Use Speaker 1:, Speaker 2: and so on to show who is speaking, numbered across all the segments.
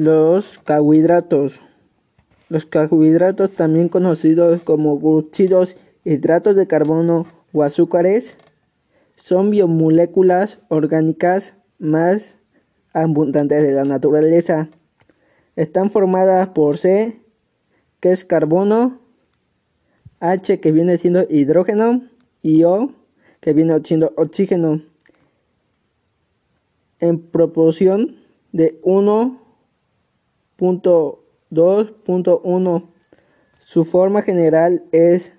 Speaker 1: Los carbohidratos. Los carbohidratos, también conocidos como glúcidos, hidratos de carbono o azúcares, son biomoléculas orgánicas más abundantes de la naturaleza. Están formadas por C, que es carbono, H, que viene siendo hidrógeno, y O, que viene siendo oxígeno, en proporción de 1.2.1. Su forma general es,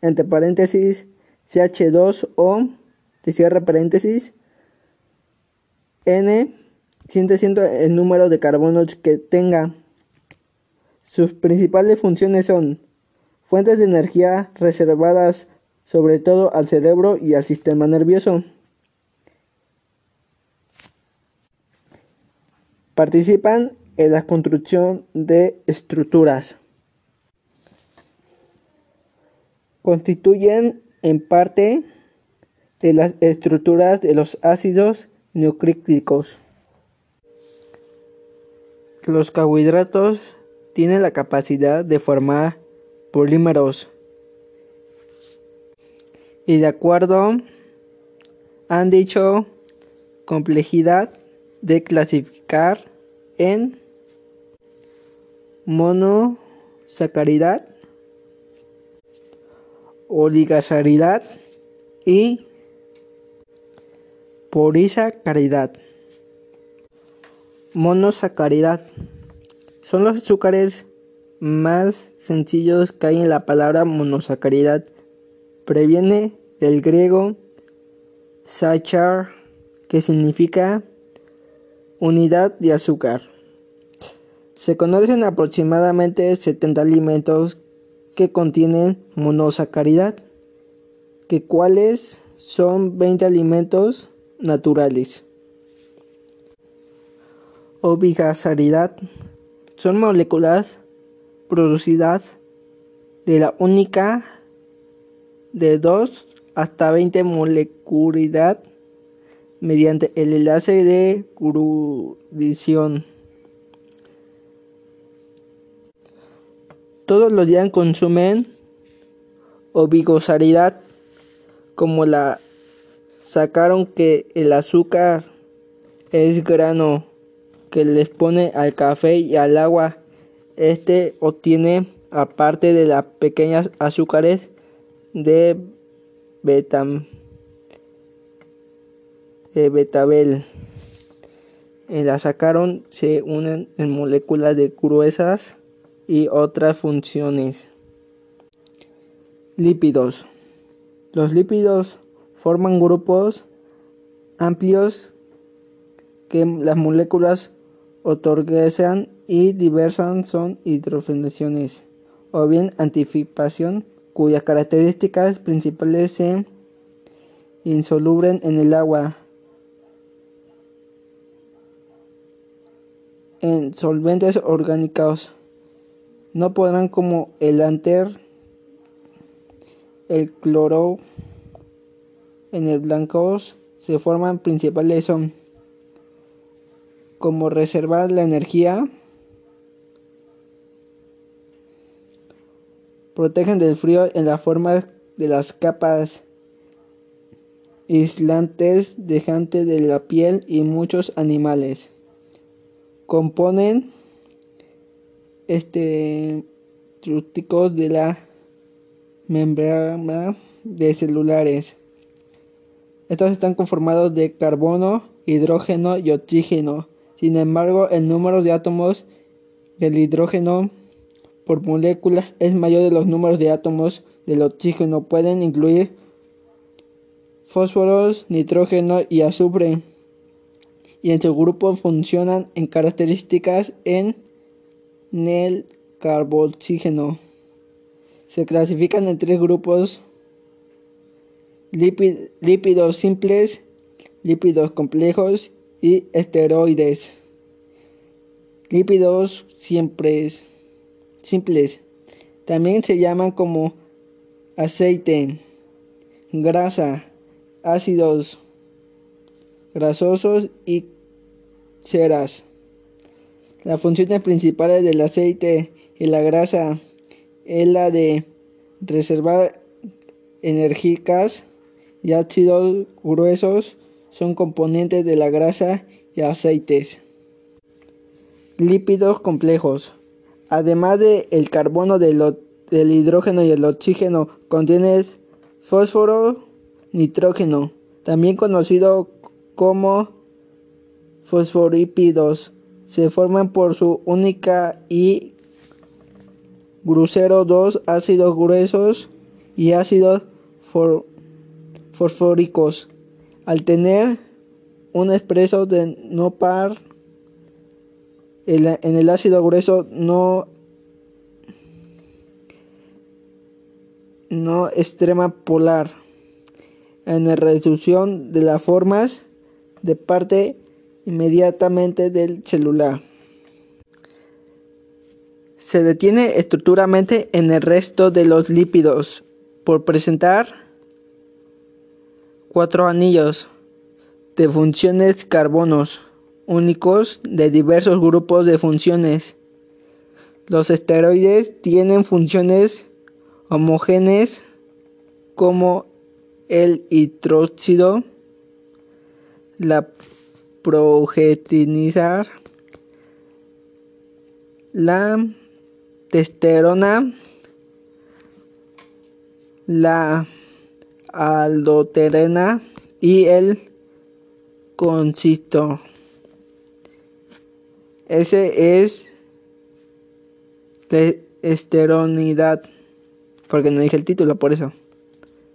Speaker 1: entre paréntesis, CH2O, de cierre paréntesis, N, siendo el número de carbonos que tenga. Sus principales funciones son fuentes de energía reservadas sobre todo al cerebro y al sistema nervioso. Participan en la construcción de estructuras. Constituyen en parte de las estructuras de los ácidos nucleicos. Los carbohidratos tienen la capacidad de formar polímeros y de acuerdo han dicho complejidad de clasificar en monosacaridad, oligosacaridad y polisacaridad. Monosacaridad son los azúcares más sencillos que hay en la palabra monosacaridad. Previene del griego sachar, que significa unidad de azúcar. Se conocen aproximadamente 70 alimentos que contienen monosacaridad, que cuáles son 20 alimentos naturales. Obigasaridad son moléculas producidas de la única de 2 hasta 20 molecularidad mediante el enlace de grudición. Todos los días consumen obigosaridad como la sacaron que el azúcar es grano que les pone al café y al agua. Este obtiene aparte de las pequeñas azúcares de beta de betabel. En la sacaron se unen en moléculas de gruesas y otras funciones. Lípidos. Los lípidos forman grupos amplios que las moléculas otorgan y diversas son hidrogenaciones o bien antifipación cuyas características principales se insoluble en el agua, en solventes orgánicos, no podrán como el anter, el cloro, en el blancos se forman principales son como reservar la energía, protegen del frío en la forma de las capas aislantes dejantes de la piel y muchos animales. Componen este de la membrana de celulares. Estos están conformados de carbono, hidrógeno y oxígeno. Sin embargo, el número de átomos del hidrógeno por moléculas es mayor de los números de átomos del oxígeno. Pueden incluir fósforos, nitrógeno y azufre. Y en su grupo funcionan en características en el carboxígeno. Se clasifican en tres grupos lípidos simples, lípidos complejos y esteroides. Lípidos siempre simples también se llaman como aceite, grasa, ácidos grasosos y ceras. Las funciones principales del aceite y la grasa es la de reservar enérgicas y ácidos gruesos son componentes de la grasa y aceites. Lípidos complejos. Además del el carbono, del, del hidrógeno y el oxígeno, contiene fósforo, nitrógeno, también conocido como fosforípidos. Se forman por su única y grosero dos ácidos gruesos y ácidos fosfóricos. Al tener un expreso de no par en el ácido grueso no no extrema polar en la reducción de las formas de parte inmediatamente del celular. Se detiene estructuralmente en el resto de los lípidos por presentar cuatro anillos de funciones carbonos únicos de diversos grupos de funciones. Los esteroides tienen funciones homogéneas como el hidróxido, la progetinizar, la testosterona, la aldoterena y el consistor. Ese es esteronidad. Porque no dije el título, por eso.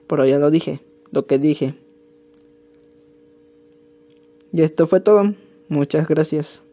Speaker 1: Pero ya lo dije, lo que dije. Y esto fue todo. Muchas gracias.